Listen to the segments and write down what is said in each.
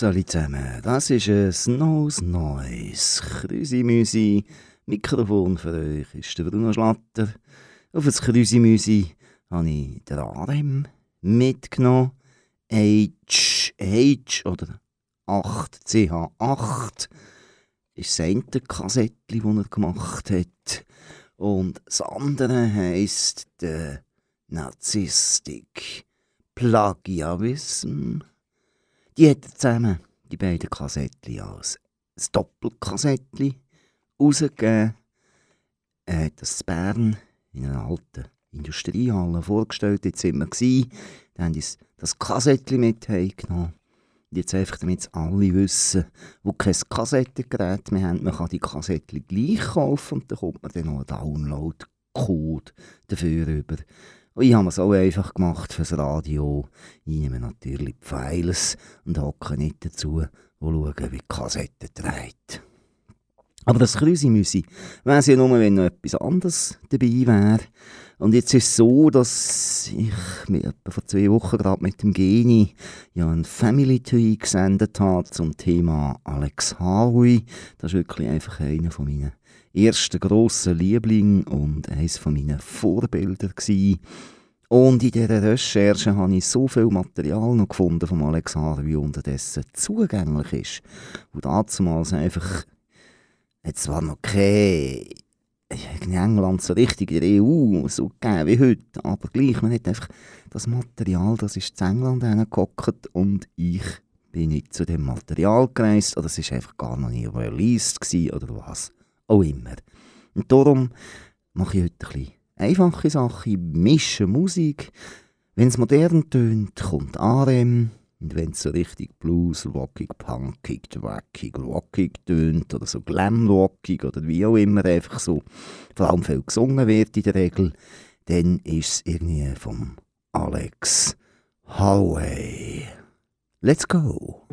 Salut zusammen, das ist ein Snows Noise. Krüsi-Müsi, Mikrofon für euch ist der Bruno Schlatter. Auf das Krüsi-Müsi habe ich den Arem mitgenommen. H, H oder 8, CH8 ist das eine Kassettchen, das er gemacht hat. Und das andere heisst der Narzisstik Plagiarism. Die hat er zusammen, die beiden Kassettchen, als ein Doppelkassettchen rausgegeben. Er hat das in Bern in einer alten Industriehalle vorgestellt. Jetzt sind wir gewesen. Dann haben uns das Kassettchen mit heimgenommen. Jetzt einfach, damit alle wissen, wo kein Kassettengerät mehr haben, man kann die Kassettchen gleich kaufen und dann kommt man dann noch einen Download-Code dafür über. Und ich habe es auch einfach gemacht fürs Radio. Ich nehme natürlich die Files und hocke nicht dazu und schaue, wie die Kassette dreht. Aber das Krüsi-Müsi wäre es ja nur, wenn noch etwas anderes dabei wäre. Und jetzt ist es so, dass ich mir etwa vor zwei Wochen gerade mit dem Geni ja ein Family Tree gesendet habe zum Thema Alex Harvey. Das ist wirklich einfach einer von meinen ersten grossen Lieblingen und eines von meinen Vorbilder gewesen. Und in dieser Recherche habe ich so viel Material noch gefunden von Alex Harvey, unterdessen zugänglich ist. Und damals einfach, jetzt war noch keine in England so richtig in der EU so gegeben wie heute. Aber gleich, man hat einfach das Material, das ist in England hingehockt und ich bin nicht zu dem Material gereist oder es war einfach gar noch nie released oder was auch immer. Und darum mache ich heute ein einfache Sachen, mische Musik. Wenn es modern tönt, kommt RM. Und wenn es so richtig Blues, rockig, punkig, wackig, rockig tönt oder so glam-rockig oder wie auch immer einfach so, vor allem viel gesungen wird in der Regel, dann ist es irgendwie vom Alex Holloway. Let's go!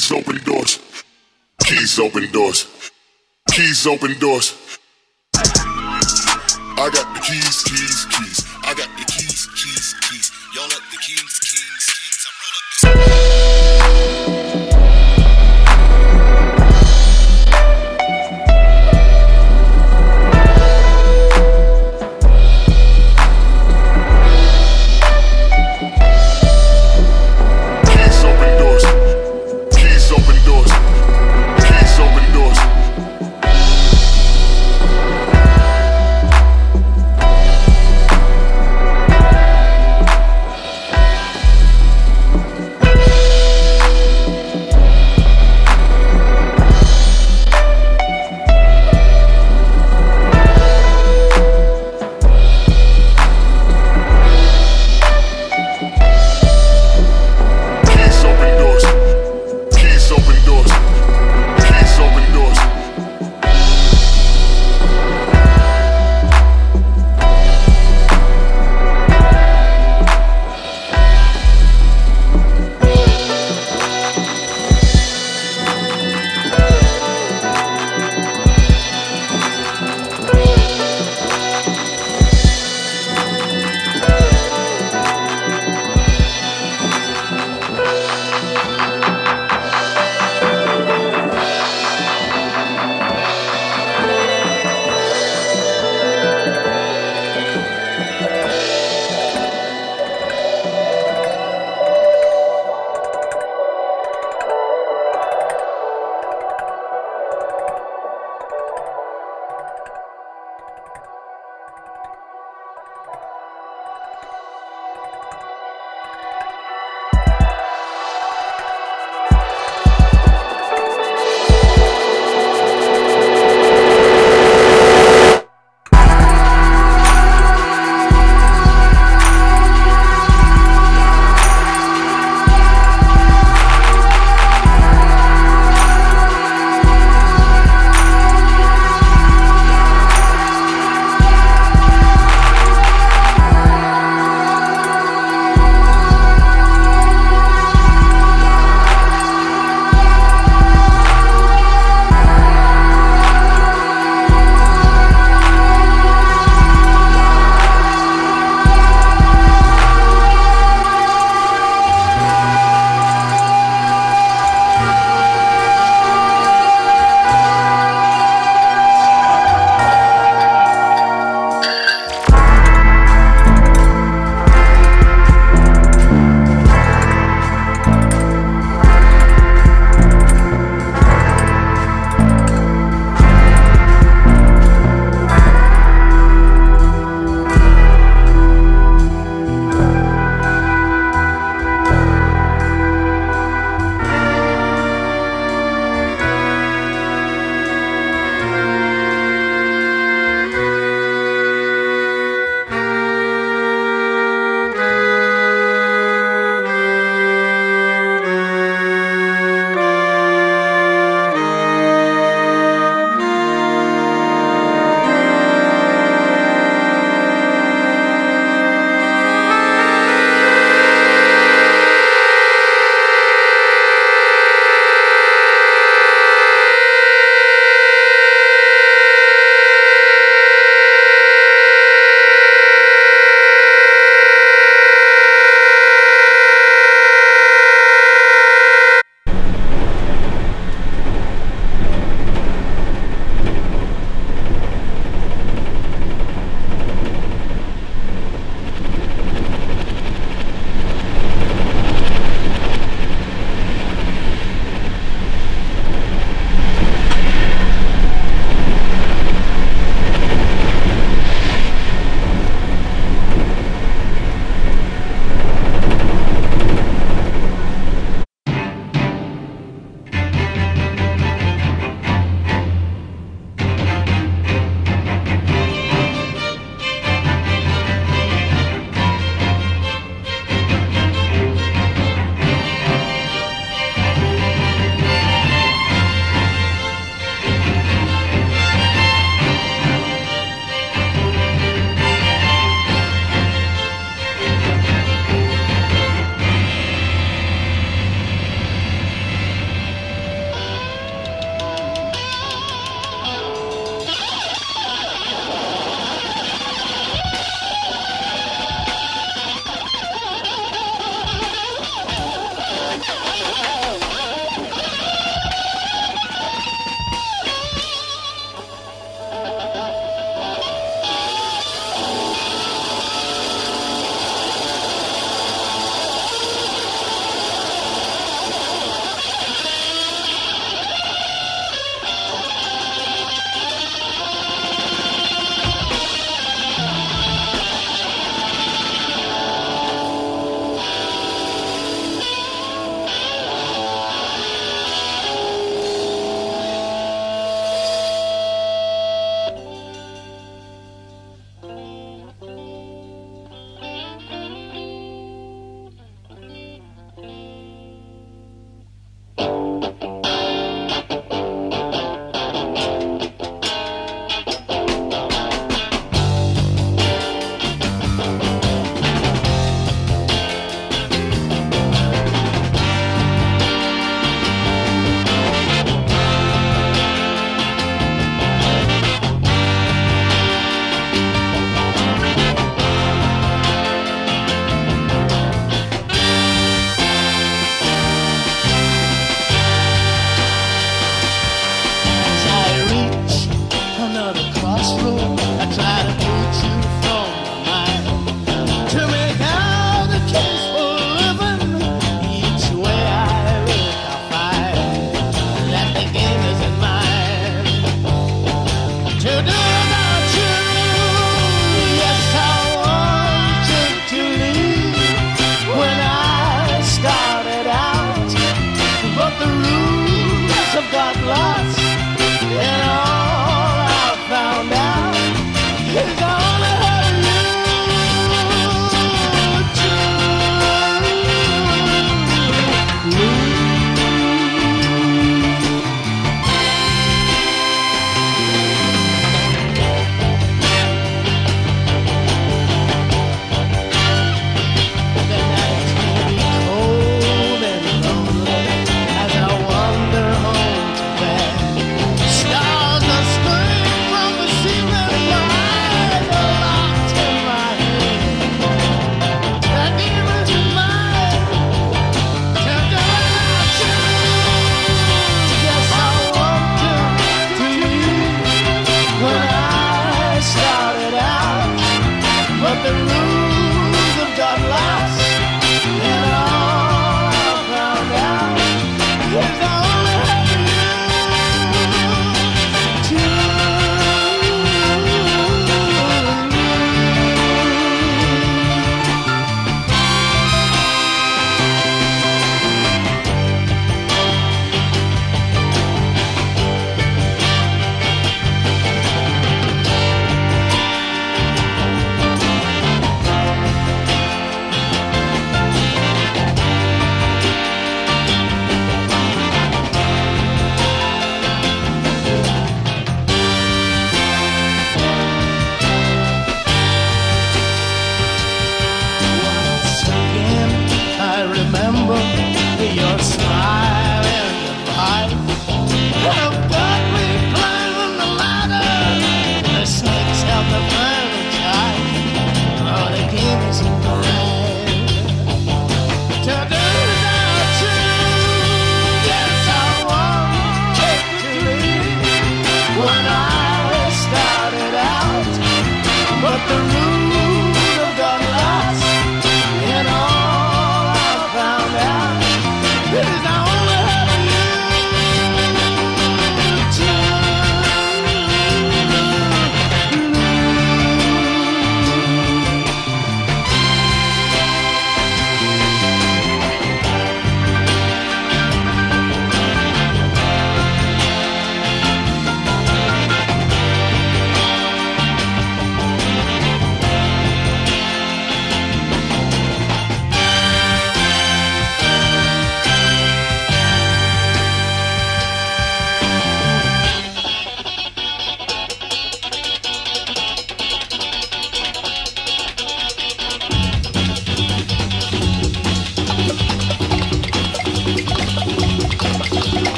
Keys open doors. Keys open doors. Keys open doors. I got the keys, keys, keys. I got the keys, keys, keys. Y'all up the keys.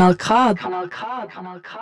Kanal K. Kanal K. Kanal K.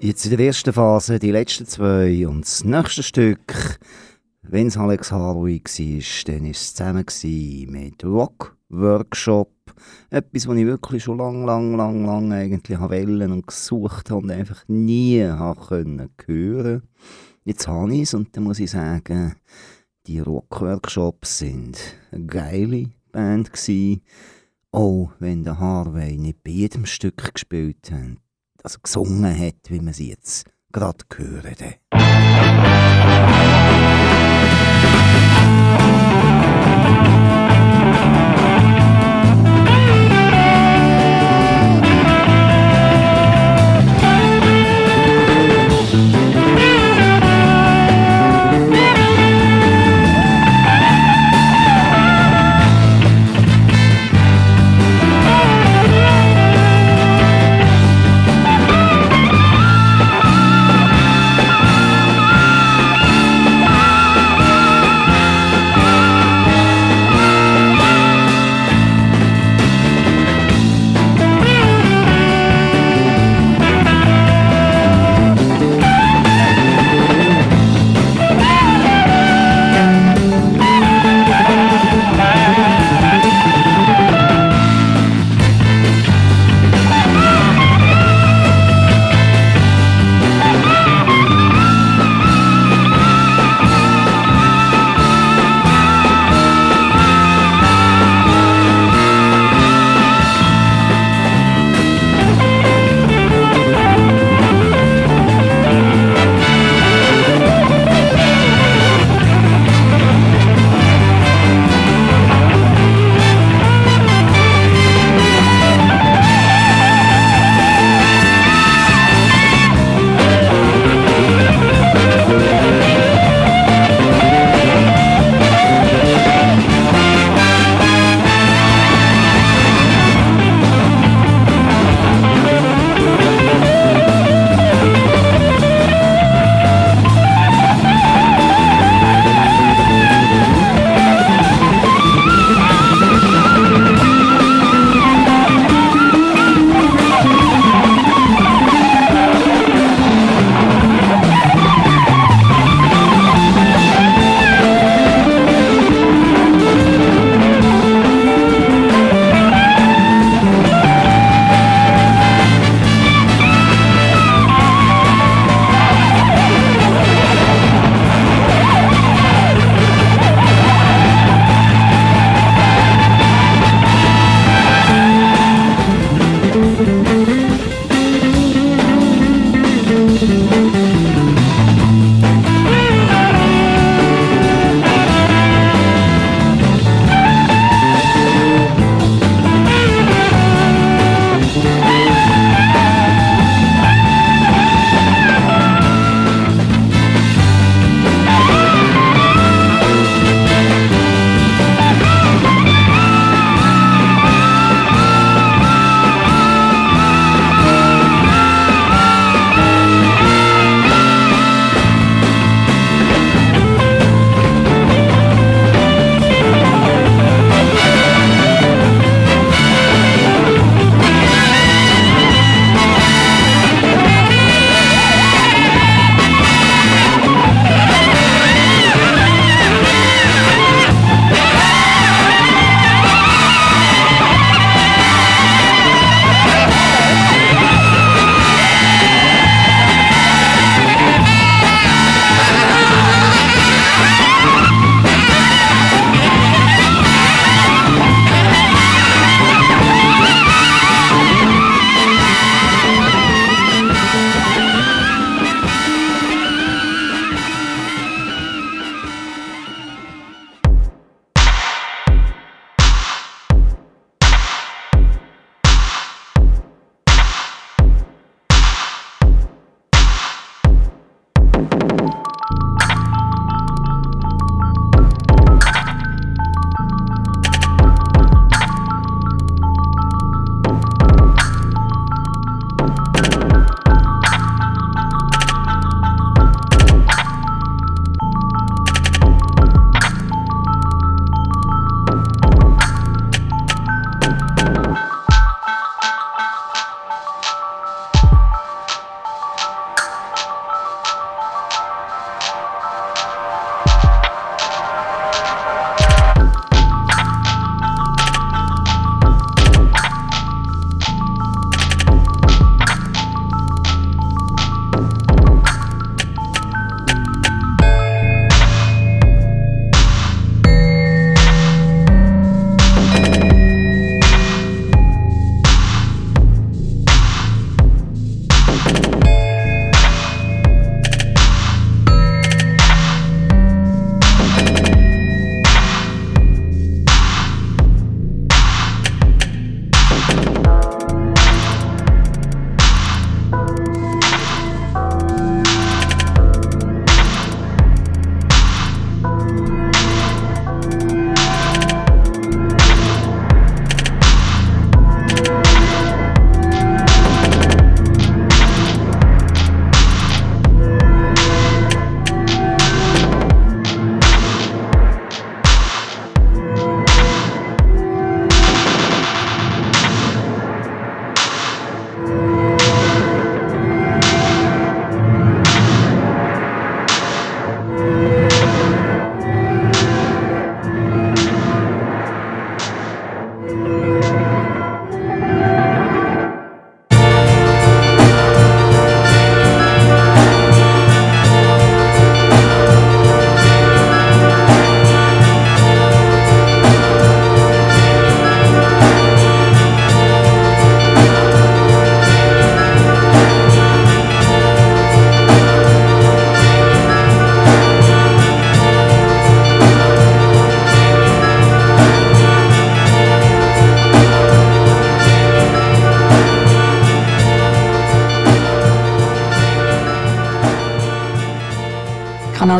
Jetzt in der ersten Phase die letzten zwei und das nächste Stück, wenn es Alex Harvey war, dann war es zusammen mit Rock Workshop. Etwas, was ich wirklich schon lang, lang, lang, lang eigentlich wollte und gesucht habe und einfach nie können hören Jetzt habe ich es und dann muss ich sagen, die Rock Workshops sind eine geile Band gewesen. Auch wenn der Harvey nicht bei jedem Stück gespielt hat also gesungen hat, wie man sie jetzt gerade gehört. Musik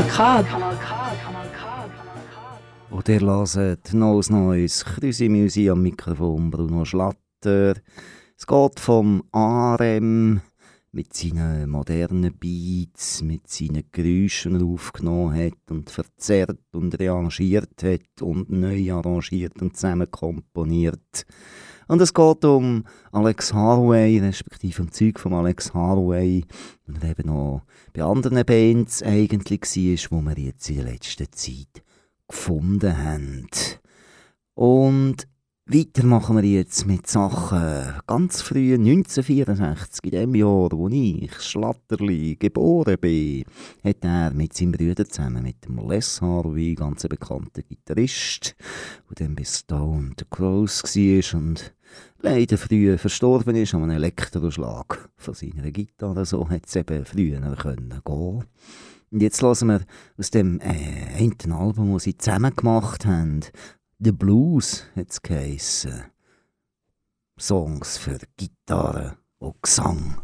Kanal K. Und ihr hört neues Neues Krüsi Musi am Mikrofon Bruno Schlatter. Es geht vom Arem mit seinen modernen Beats, mit seinen Geräuschen er aufgenommen hat und verzerrt und rearrangiert hat und neu arrangiert und zusammen komponiert. Und es geht um Alex Harway, respektive um Zeug von Alex Harway, und eben noch bei anderen Bands eigentlich war, wo wir jetzt in der letzten Zeit gefunden haben. Und weiter machen wir jetzt mit Sachen ganz früh, 1964, in dem Jahr, wo ich, Schlatterli, geboren bin, hat er mit seinem Bruder zusammen, mit dem Les Harvey, ganz bekannter Gitarrist, der dann bis Stone the Crows war und leider früh verstorben ist an einem Elektroschlag von seiner Gitarre. So hat es eben früher können gehen. Und jetzt hören wir aus dem äh, Album, das sie zusammen gemacht haben, The Blues hat es geheissen. Uh, songs für Gitarre und uh, Gesang.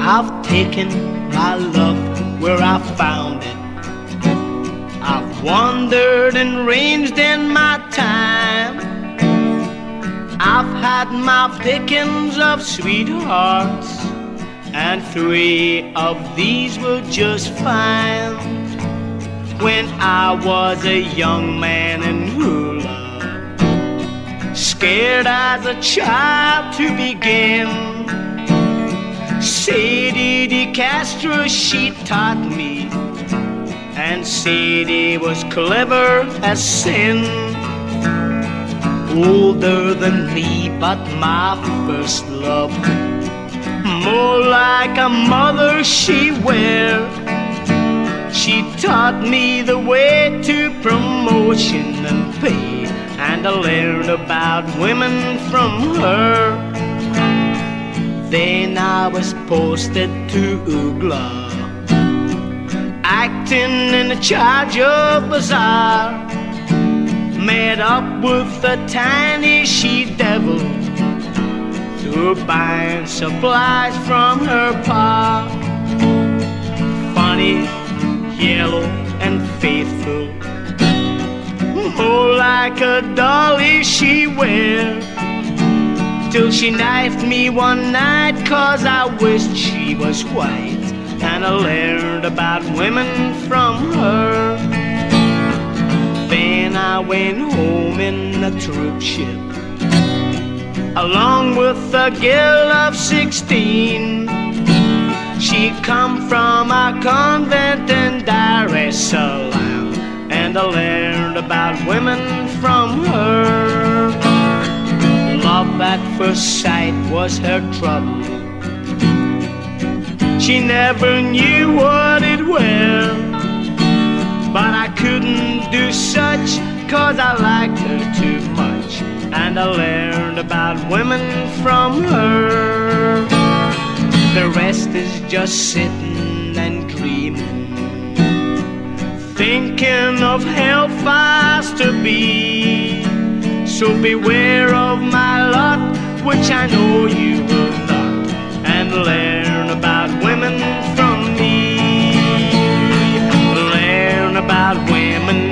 I've taken my love where I found it. I've wandered and ranged in my time. I've had my pickings of sweethearts, and three of these were just fine. When I was a young man in Hula, scared as a child to begin. Sadie de Castro, she taught me, and Sadie was clever as sin. Older than me, but my first love, more like a mother she were. She taught me the way to promotion and pay, and I learned about women from her. Then I was posted to Ugla, acting in the charge of bazaar. Met up with a tiny she devil to buy supplies from her pa. Funny, yellow, and faithful. Oh, like a dolly she wear. Till she knifed me one night cause I wished she was white. And I learned about women from her. I went home in a troop ship along with a girl of sixteen. She come from a convent in Dar es Salaam, and I learned about women from her. Love at first sight was her trouble. She never knew what it was but I couldn't do such cause I liked her too much, and I learned about women from her. The rest is just sitting and dreaming, thinking of hellfires to be. So beware of my lot, which I know you will not, and learn about women from me. Learn about women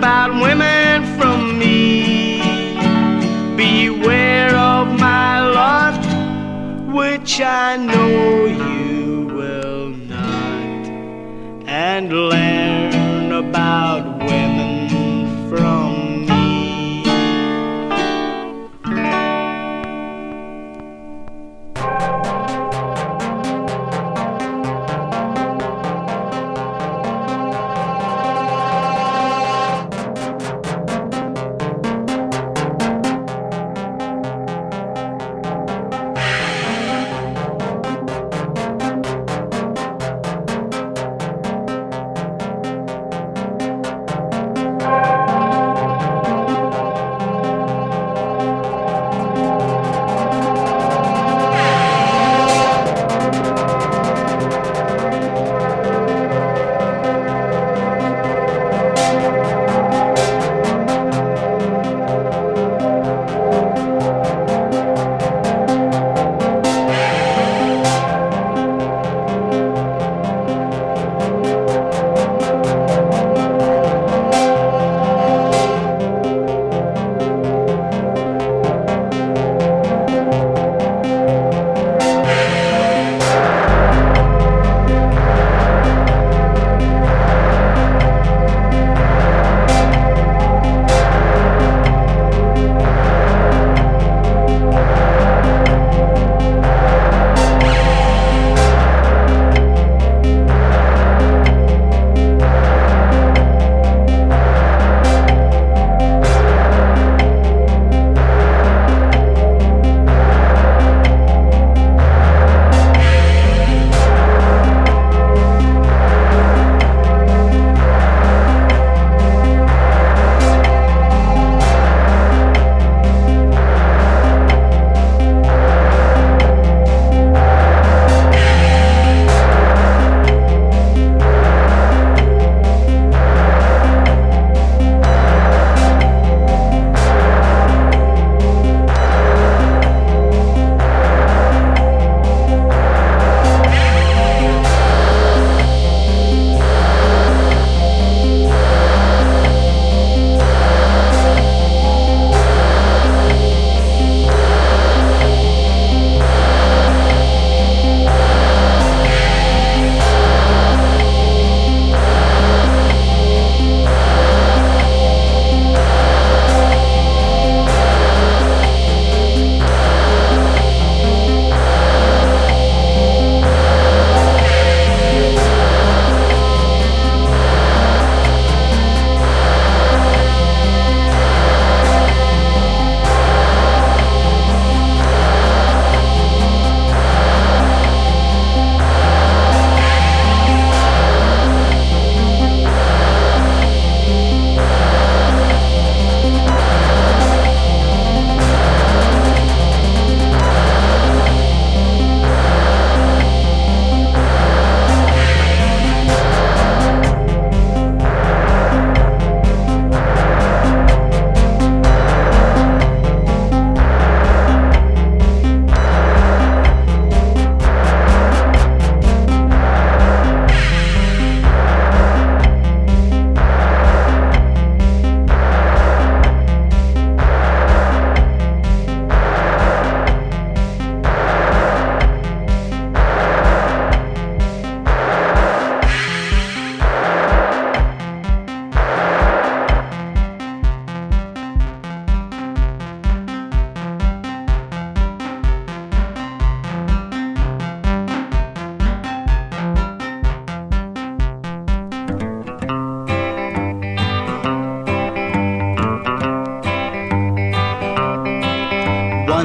about women from me. Beware of my lot, which I know you will not, and learn about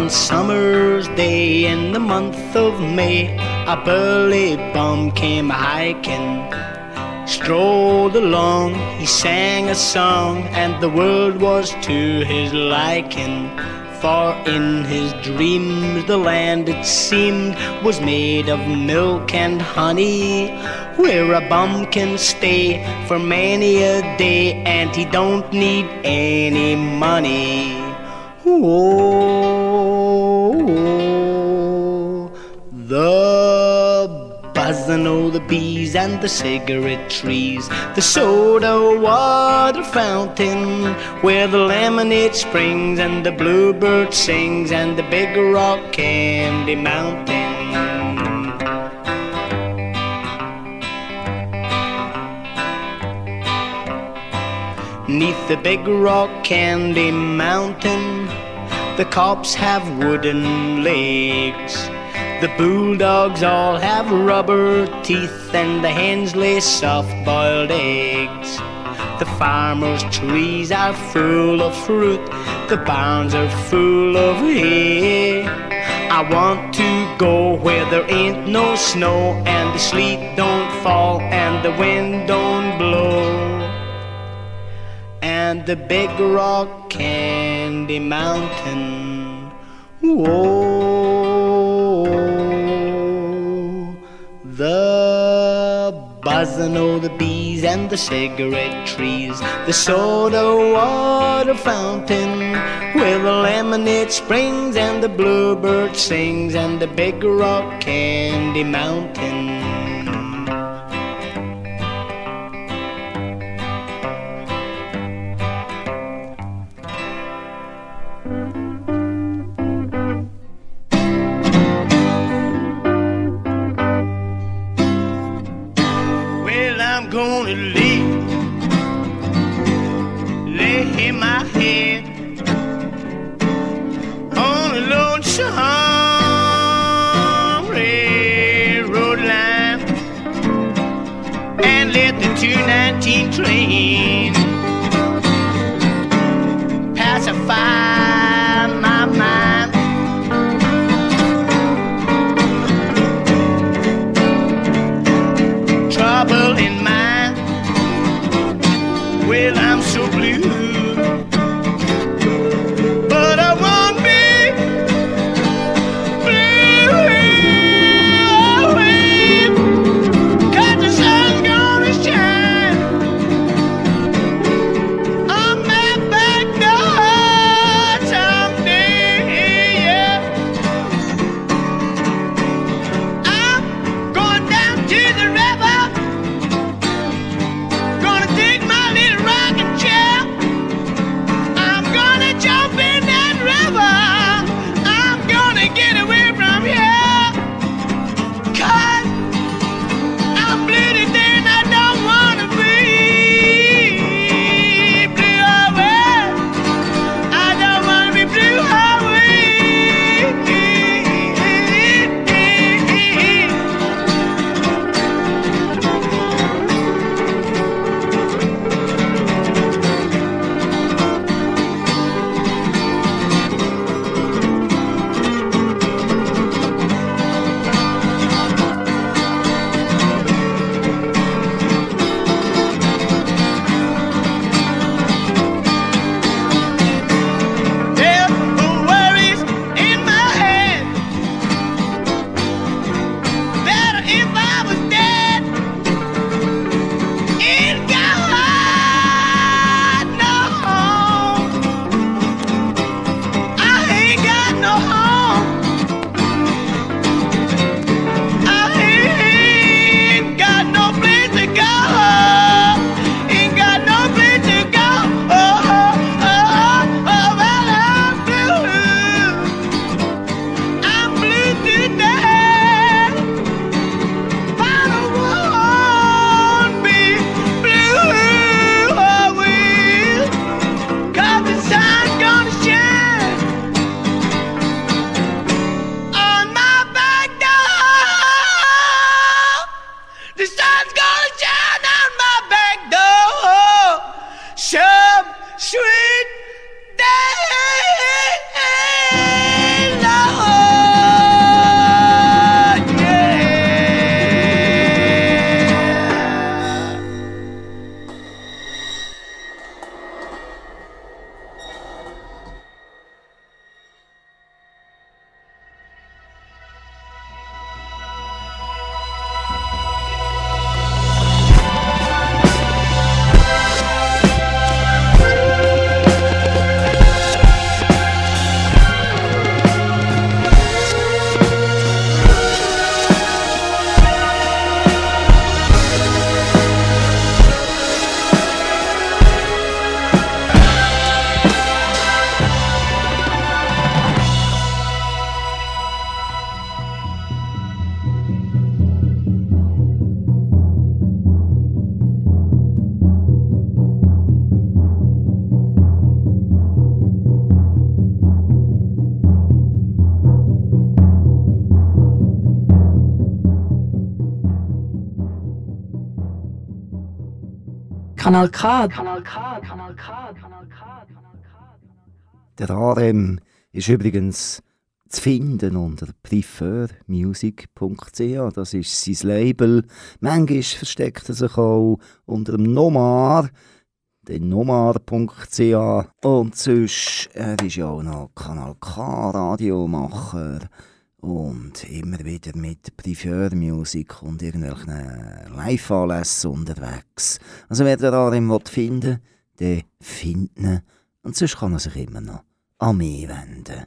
summer's day in the month of May, a burly bum came hiking. Strolled along, he sang a song, and the world was to his liking. For in his dreams the land it seemed was made of milk and honey, where a bum can stay for many a day, and he don't need any money. Oh, the buzzing of the bees and the cigarette trees, the soda water fountain, where the lemonade springs and the bluebird sings, and the big rock candy mountain. Neath the big rock candy mountain, the cops have wooden legs. The bulldogs all have rubber teeth, and the hens lay soft boiled eggs. The farmer's trees are full of fruit, the barns are full of hay. I want to go where there ain't no snow, and the sleet don't fall, and the wind don't blow and the big rock candy mountain. Whoa, the buzzing of the bees and the cigarette trees, the soda water fountain, where the lemonade springs and the bluebird sings, and the big rock candy mountain. Kanal K. Kanal K. Kanal K. Kanal K. Der RM ist übrigens zu finden unter prefermusic.ch. Das ist sein Label. Manchmal versteckt er sich auch unter dem Nomar, den nomar.ch. Und sonst, er ist ja auch noch Kanal K Radiomacher und immer wieder mit Prefermusik und irgendwelchen Live-Anlässen unterwegs. Also wer den RM finden will, der findet ihn. Und sonst kann er sich immer noch an mich wenden.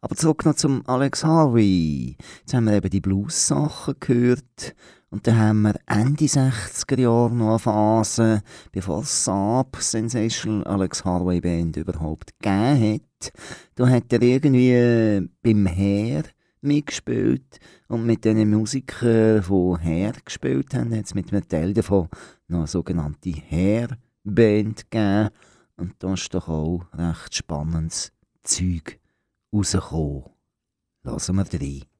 Aber zurück noch zum Alex Harvey. Jetzt haben wir eben die Blues-Sachen gehört. Und dann haben wir Ende 60er Jahre noch eine Phase, bevor Saab Sensational Alex Harvey Band überhaupt gegeben hat. Da hat er irgendwie beim Heer mitgespielt und mit den Musikern, die Heer gespielt haben, hat es mit einem Teil davon noch eine sogenannte Heer-Band gegeben. Und da ist doch auch recht spannendes Zeug rausgekommen. Lassen wir rein.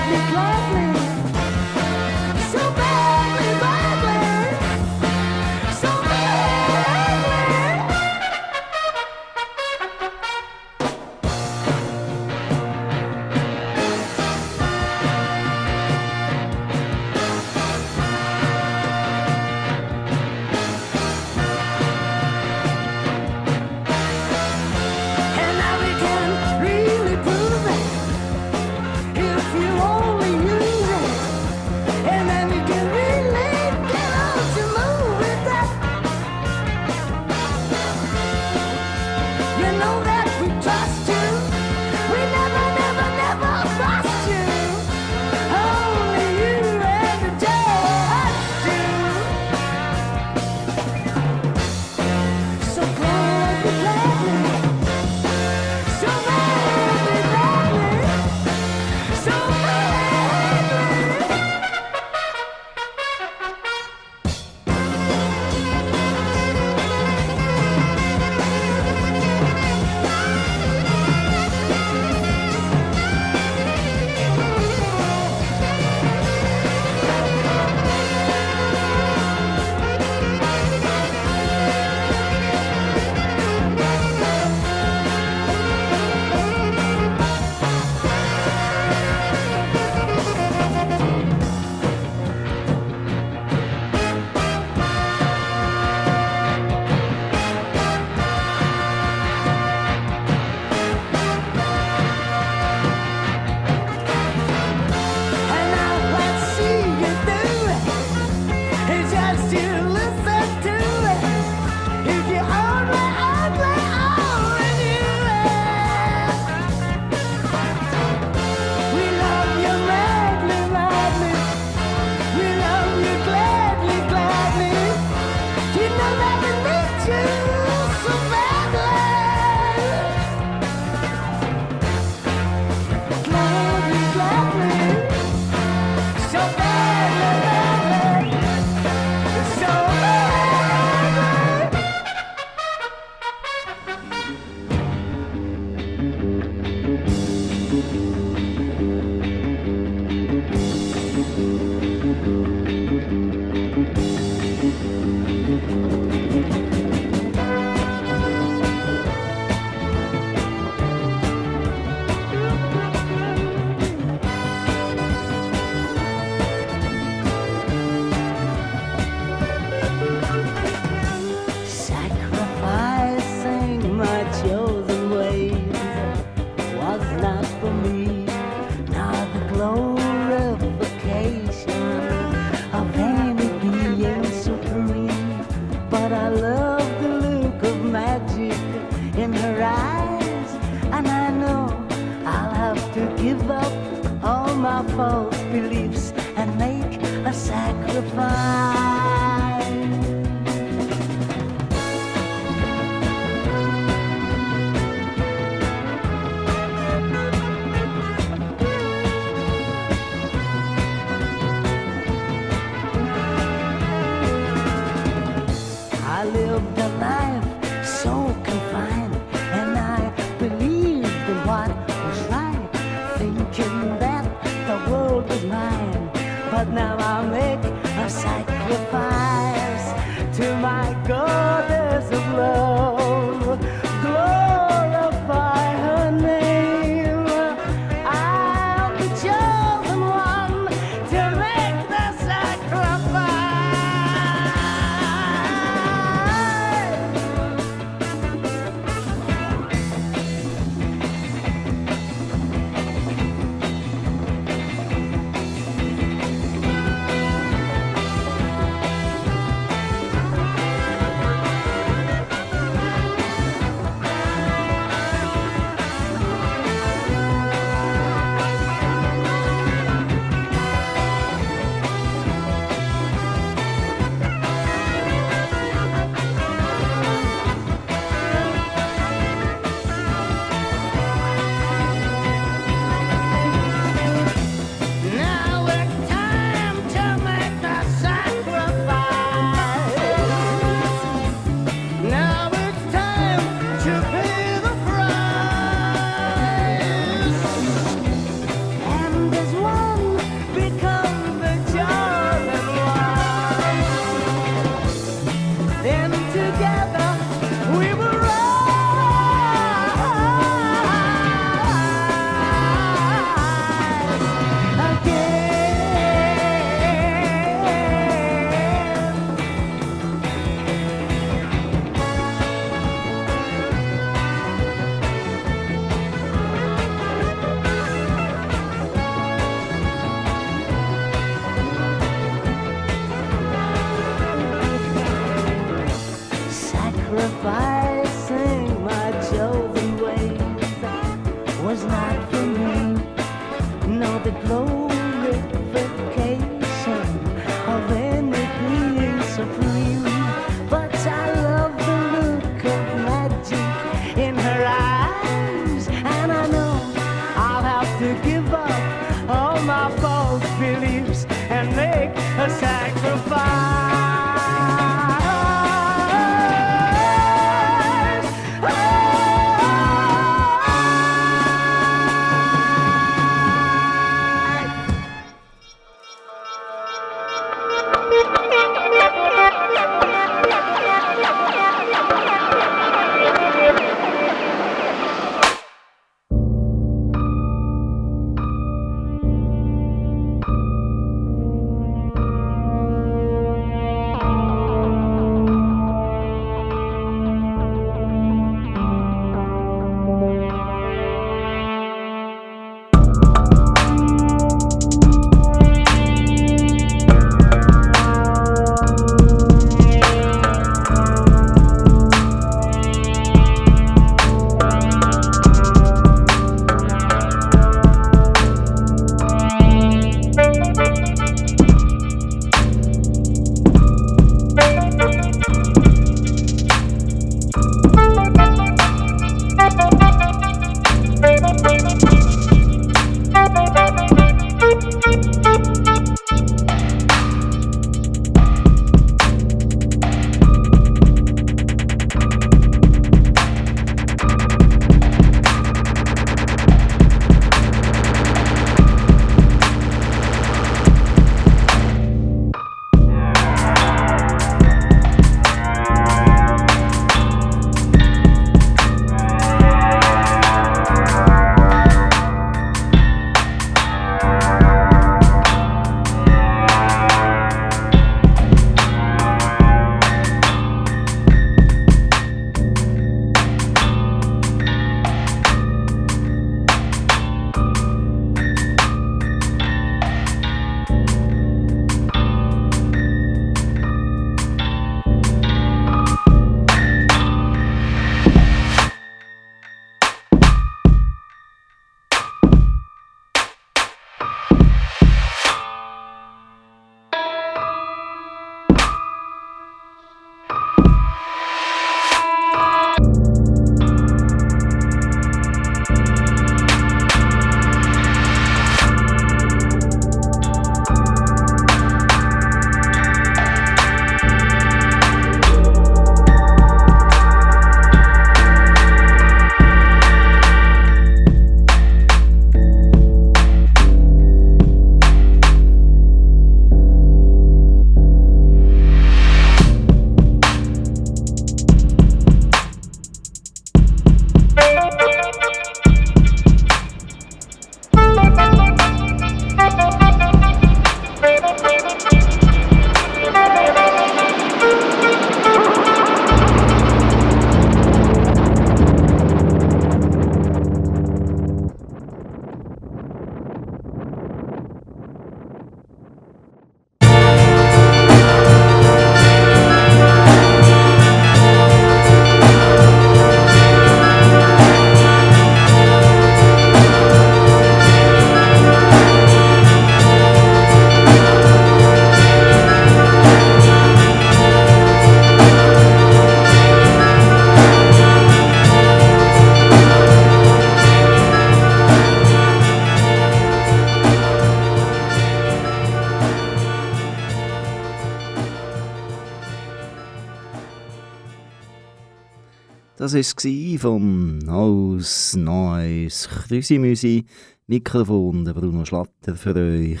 Das war vom Haus Neues Krüsimüsi. Mikrofon der Bruno Schlatter für euch.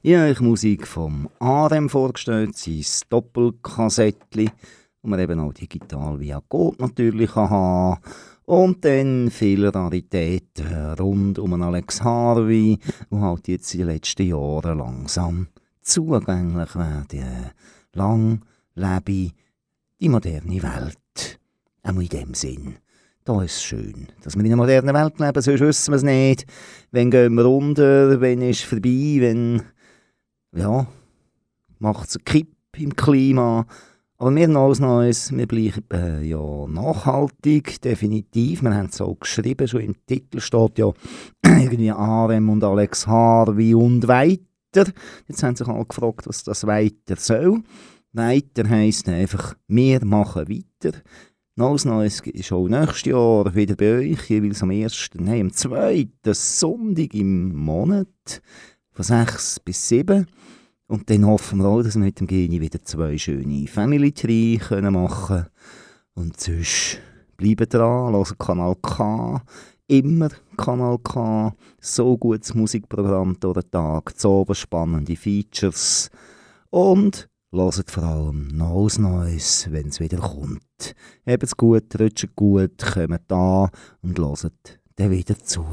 Ich habe euch Musik vom Arem vorgestellt, sein Doppelkassettli, wo man eben auch digital via Code natürlich haben und dann viele Raritäten rund um Alex Harvey, die halt jetzt in den letzten Jahren langsam zugänglich werden. Lang lebe die moderne Welt. Auch in dem Sinn. Da ist es schön, dass wir in einer modernen Welt leben, sonst wissen wir es nicht. Wenn gehen wir runter, wenn ist es vorbei, wenn, ja, macht es einen Kipp im Klima. Aber wir noch Neues, wir bleiben äh, ja nachhaltig, definitiv. Wir haben es auch geschrieben, schon im Titel steht ja irgendwie Arem und Alex Harvey und weiter. Jetzt haben sich alle gefragt, was das weiter soll. Weiter heisst einfach, wir machen weiter. Neues Neues ist auch nächstes Jahr wieder bei euch, jeweils am 1., nein, am 2. Sonntag im Monat, von 6 bis 7. Und dann hoffen wir auch, dass wir mit dem Geni wieder zwei schöne Family Tree können Und sonst bleiben dran, hören Kanal K, immer Kanal K, so gutes Musikprogramm durch den Tag, so spannende Features und Hört vor allem Neues Neues, wenn es wieder kommt. Habt's gut, rutscht gut, kommt da und hört dann wieder zu.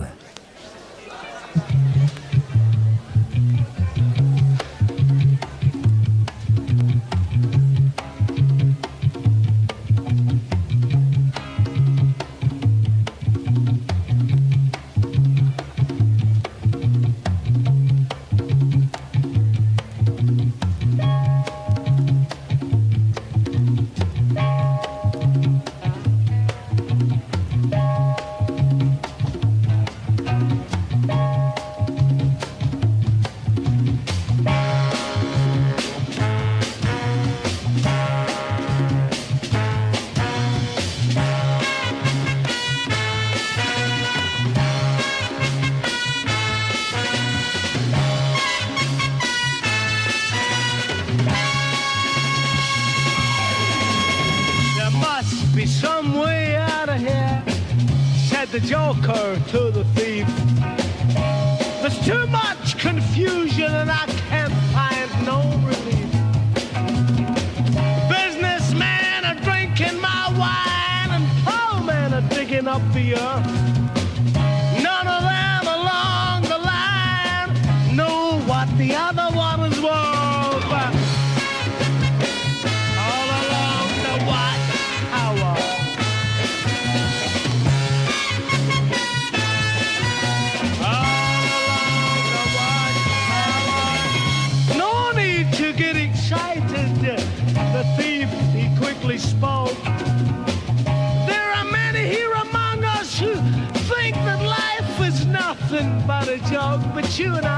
but you and